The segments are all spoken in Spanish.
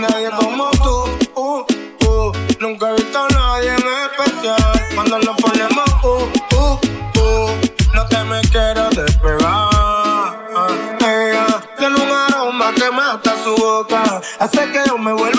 Nadie como tú, uh, uh. nunca he visto a nadie en especial. Cuando nos ponemos, uh, uh, uh. no te me quiero despegar. Ella tiene un aroma que mata su boca, hace que yo me vuelva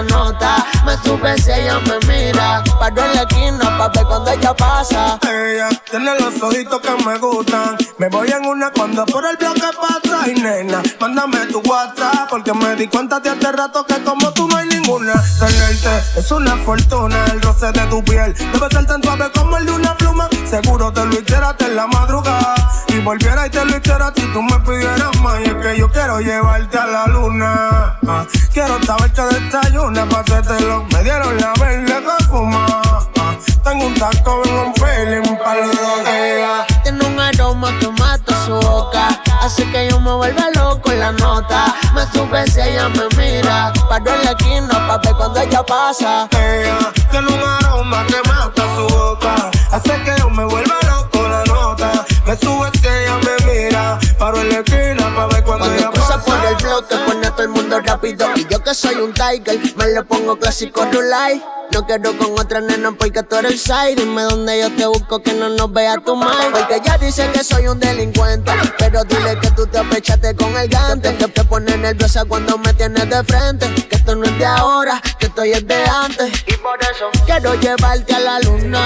Me sube si ella me mira, paro en la esquina pa' ver cuando ella pasa. Ella tiene los ojitos que me gustan. Me voy en una cuando por el bloque pasa. Y nena, mándame tu WhatsApp. Porque me di cuenta de hace rato que como tú no hay ninguna. Tenerte es una fortuna. El roce de tu piel debe ser tan suave como el de una pluma. Seguro te lo hiciera en la madrugada. Y volviera y te lo hiciera si tú me pidieras más. Y es que yo quiero llevarte a la luna. Ah, quiero saber que desayuna pa' hacértelo. Me dieron la verde que fuma. Ah, tengo un taco en un feeling para ella. Tiene un aroma que mata su boca. Hace que yo me vuelva loco la nota. Me sube si ella me mira. Paro en la esquina pa' ver cuando ella pasa. Ella tiene un aroma que mata su boca. Hace que yo me vuelva loco la nota. Me sube Paro en la esquina pa' ver cuando, Cuando ella pasa. por el bloque pone a todo el mundo rápido. Y yo que soy un tiger, me lo pongo clásico rulay. No quiero con otra nena porque tú eres el side. Dime dónde yo te busco que no nos vea tu madre Porque ella dice que soy un delincuente Pero dile que tú te apechaste con el gante. Que te pone nerviosa cuando me tienes de frente. Que esto no es de ahora, que esto ya es de antes. Y por eso quiero llevarte a la luna.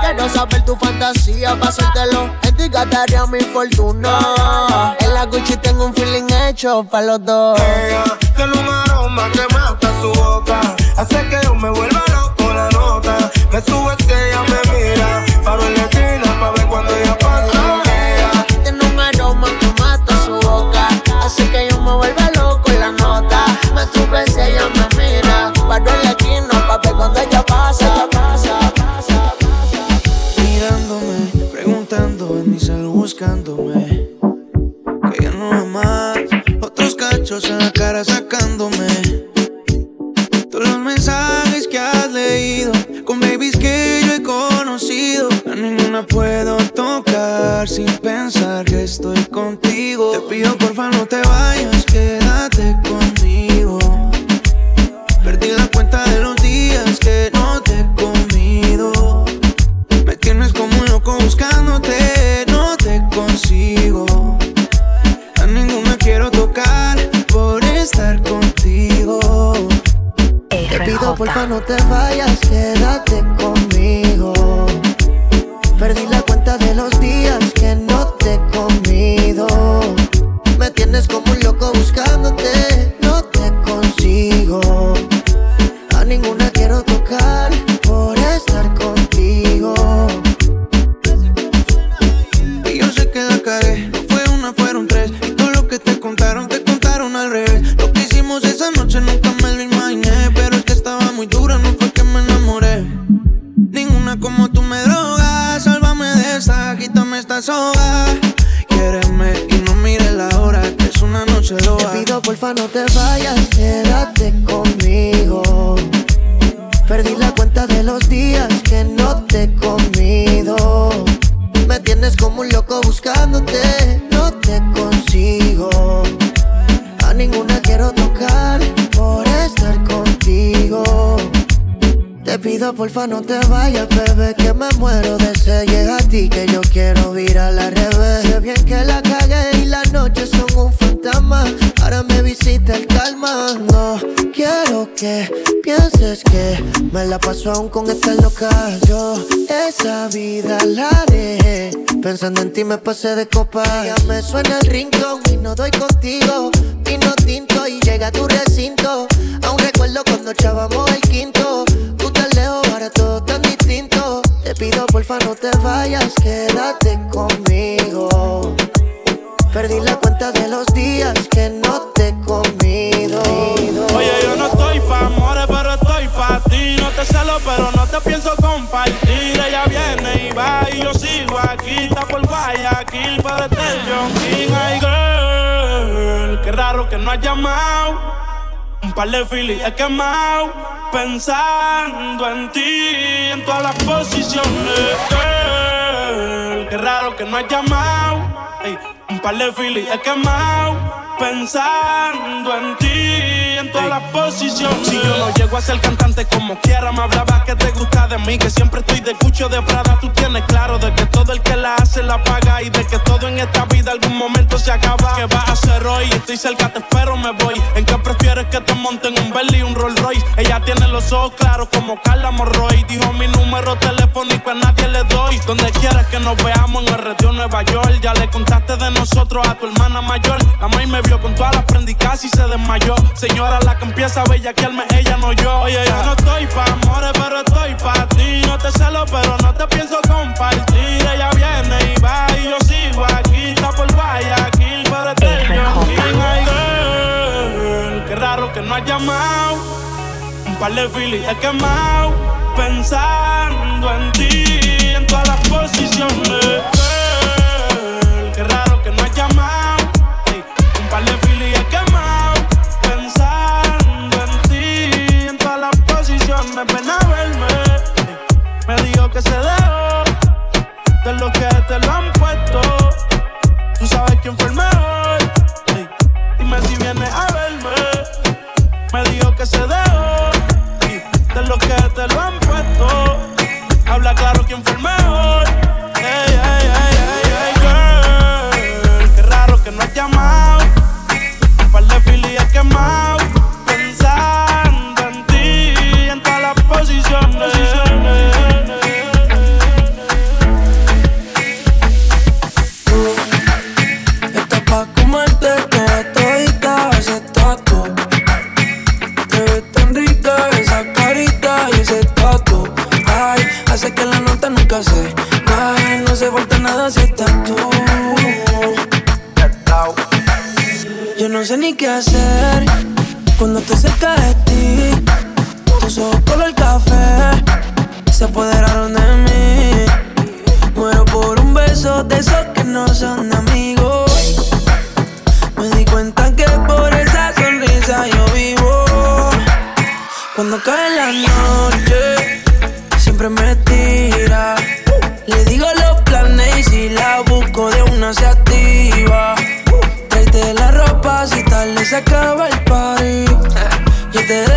Quiero saber tu fantasía, pasártelo gastaría mi fortuna En la Gucci tengo un feeling hecho para los dos Ella tiene un aroma que mata su boca. Hace que yo me vuelva loco la nota. Me sube si ella me mira. Paro en la esquina pa' ver cuando ella pasa. Porfa no te vayas, quédate Porfa no te vayas, bebé, que me muero de sed. Llega a ti que yo quiero vir a la revés. Sé bien que la cagué y las noches son un fantasma. Ahora me visita el calma. No quiero que pienses que me la paso aún con esta loca. Yo esa vida la dejé. Pensando en ti me pasé de copa. Ya me suena el rincón y no doy contigo. Vino tinto y llega a tu recinto. Aún recuerdo cuando echábamos te vayas, quédate conmigo. Perdí la cuenta de los días que no te he comido. Oye, yo no estoy pa' amores, pero estoy pa' ti. No te celo, pero no te pienso compartir. Ella viene y va y yo sigo aquí. Está por Guayaquil, pero este es John King. Ay, girl, qué raro que no has llamado. par de filis he quemado pensando en ti en todas las posiciones. Que no has llamado. un par de filis he quemado pensando en ti en todas las Si yo no llego a ser cantante como quiera, me hablaba que te gusta de mí, que siempre estoy de cucho de Prada. Tú tienes claro de que todo el que la hace la paga y de que todo en esta vida algún momento se acaba. ¿Qué vas a hacer hoy? Estoy cerca, te espero, me voy. ¿En qué prefieres que te monten un Bentley y un Rolls Royce? Ella tiene los ojos claros como Carla Morroy. Dijo mi número telefónico a nadie le doy. Donde quieras que nos veamos en el retiro Nueva York. Ya le contaste de nosotros a tu hermana mayor. La me con todas las prendí casi se desmayó. Señora, la que empieza a bellaquearme, ella no yo. Oye, yo no estoy pa' amores, pero estoy pa' ti. No te celo, pero no te pienso compartir. Ella viene y va y yo sigo aquí. Está por Guayaquil, pero estoy yo. Qué raro que no has llamado. Un par de filis he quemado. Pensando en ti, en todas las posiciones. Cuando estoy cerca de ti. Tus ojos color café se apoderaron de mí. Muero por un beso de esos que no son amigos. Me di cuenta que por esa sonrisa yo vivo. Cuando cae la noche, se acaba el party. Yo te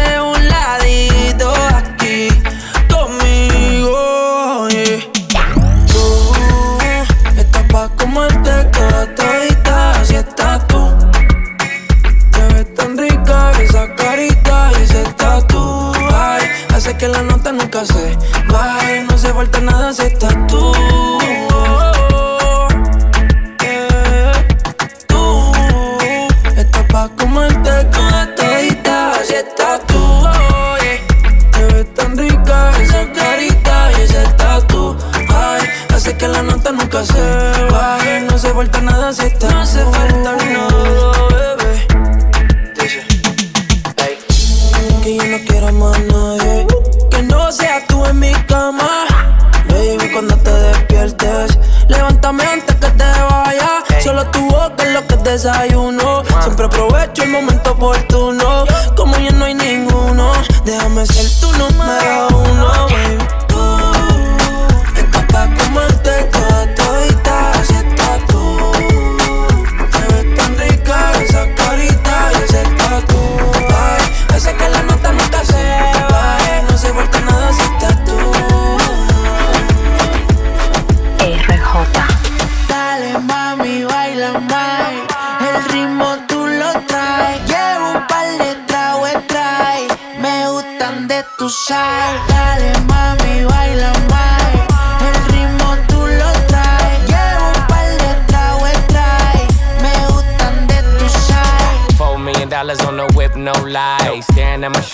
desayuno. Siempre aprovecho el momento oportuno. Como ya no hay ninguno, déjame ser tu número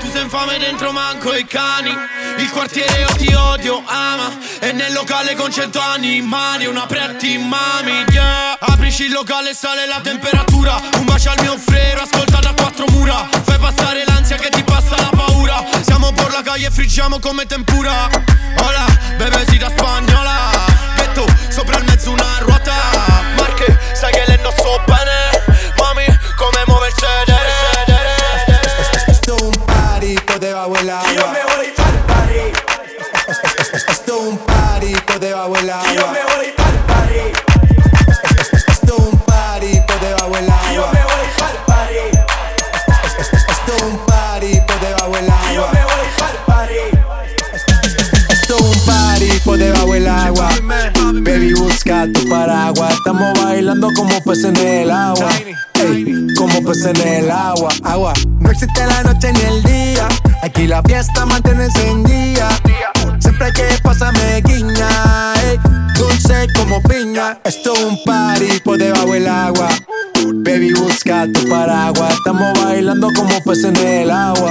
Tu sei infame dentro manco i cani. Il quartiere io ti odio, ama. E nel locale con cento animali Una pretti mami, yeah. Aprici il locale, sale la temperatura. Un bacio al mio frero, ascolta da quattro mura. Fai passare l'ansia che ti passa la paura. Siamo por la calle e friggiamo come tempura. Hola, bebesita spagnola Tu paraguas. Estamos bailando como peces en el agua. Ey, como peces en el agua. Agua. No existe la noche ni el día. Aquí la fiesta mantiene encendida. Siempre hay que pasarme guiña. ey, dulce como piña. Esto es un party por debajo del agua. Baby, busca tu paraguas. Estamos bailando como peces en el agua.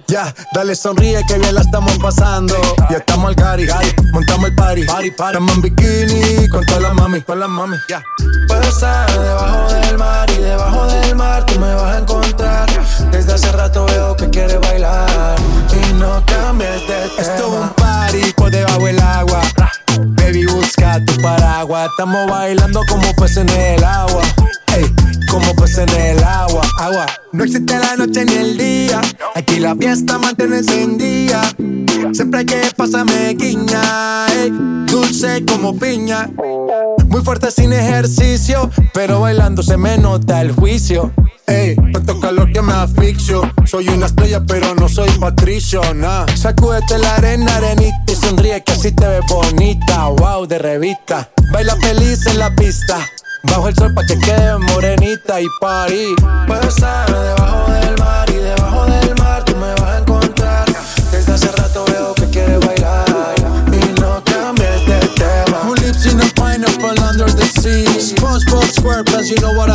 ya, dale sonríe que bien la estamos pasando. Ya estamos al gari, montamos el party. party, party. Estamos en bikini con todas las mami, con las mami, ya. Puedo estar debajo del mar y debajo del mar tú me vas a encontrar. Desde hace rato veo que quieres bailar y no cambies de tema. Esto es un party por debajo del agua. Baby, busca tu paraguas. Estamos bailando como peces en el agua. Ey, como peces en el agua, agua. No existe la noche ni el día. Aquí la fiesta mantiene encendida. Siempre hay que pasarme guiña. ey, dulce como piña. Muy fuerte sin ejercicio, pero bailando se me nota el juicio. Ey, tanto calor que me asfixio. Soy una estrella, pero no soy patricio, nah. Sacúdete la arena, arenita y sonríe que así te ves bonita. Wow, de revista. Baila feliz en la pista. Bajo el sol pa' que quede morenita y party. Puedo estar debajo del mar y debajo del mar tú me vas a encontrar. Desde hace rato veo que quieres bailar y no cambies de tema. Who lives in a pineapple under the sea? SpongeBob SquarePants, you know what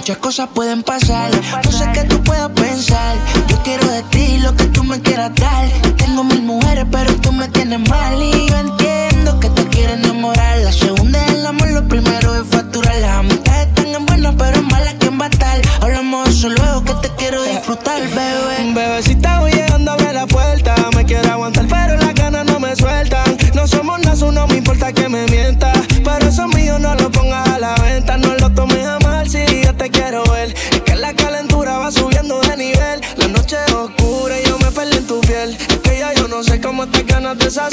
muchas cosas pueden pasar. No sé qué tú puedas pensar. Yo quiero de ti lo que tú me quieras dar. Tengo mil mujeres, pero tú me tienes mal. Y yo entiendo que te quieres enamorar. La segunda te ganas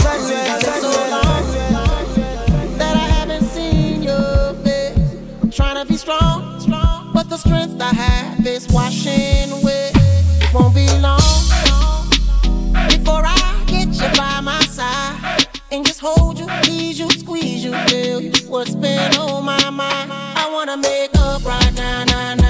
de so long that I haven't seen your face. Trying to be strong, strong, but the strength I have is washing away. won't be long before I get you by my side and just hold you, you, squeeze you what's been on my mind. I wanna make up right now, now, now.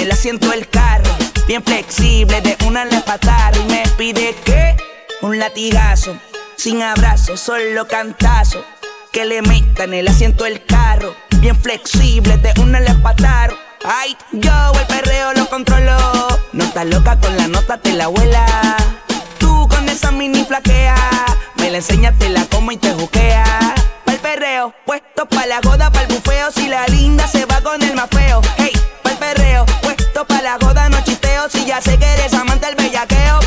El asiento del carro. Bien flexible, de una le pataron. Y me pide que un latigazo. Sin abrazo, solo cantazo. Que le metan el asiento del carro. Bien flexible, de una le pataron. Ay, yo el perreo lo controlo. No estás loca con la nota, te la abuela. Tú con esa mini flaquea. Me la enseñas, te la como y te juquea. Pa'l perreo, puesto pa' la joda, pa'l bufeo. Si la linda se va con el más feo. Hey, perreo, puesto pa' la joda, no chisteo. Si ya sé que eres amante del bellaqueo.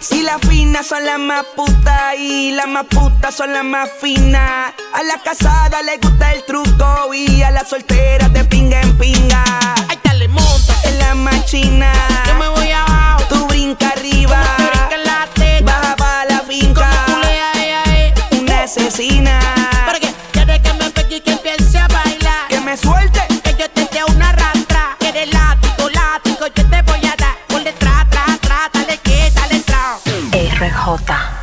Si las finas son las más putas y las más putas son las más finas. A la casada le gusta el truco y a la soltera de pinga en pinga. Ay, dale, monta. En la machina. J.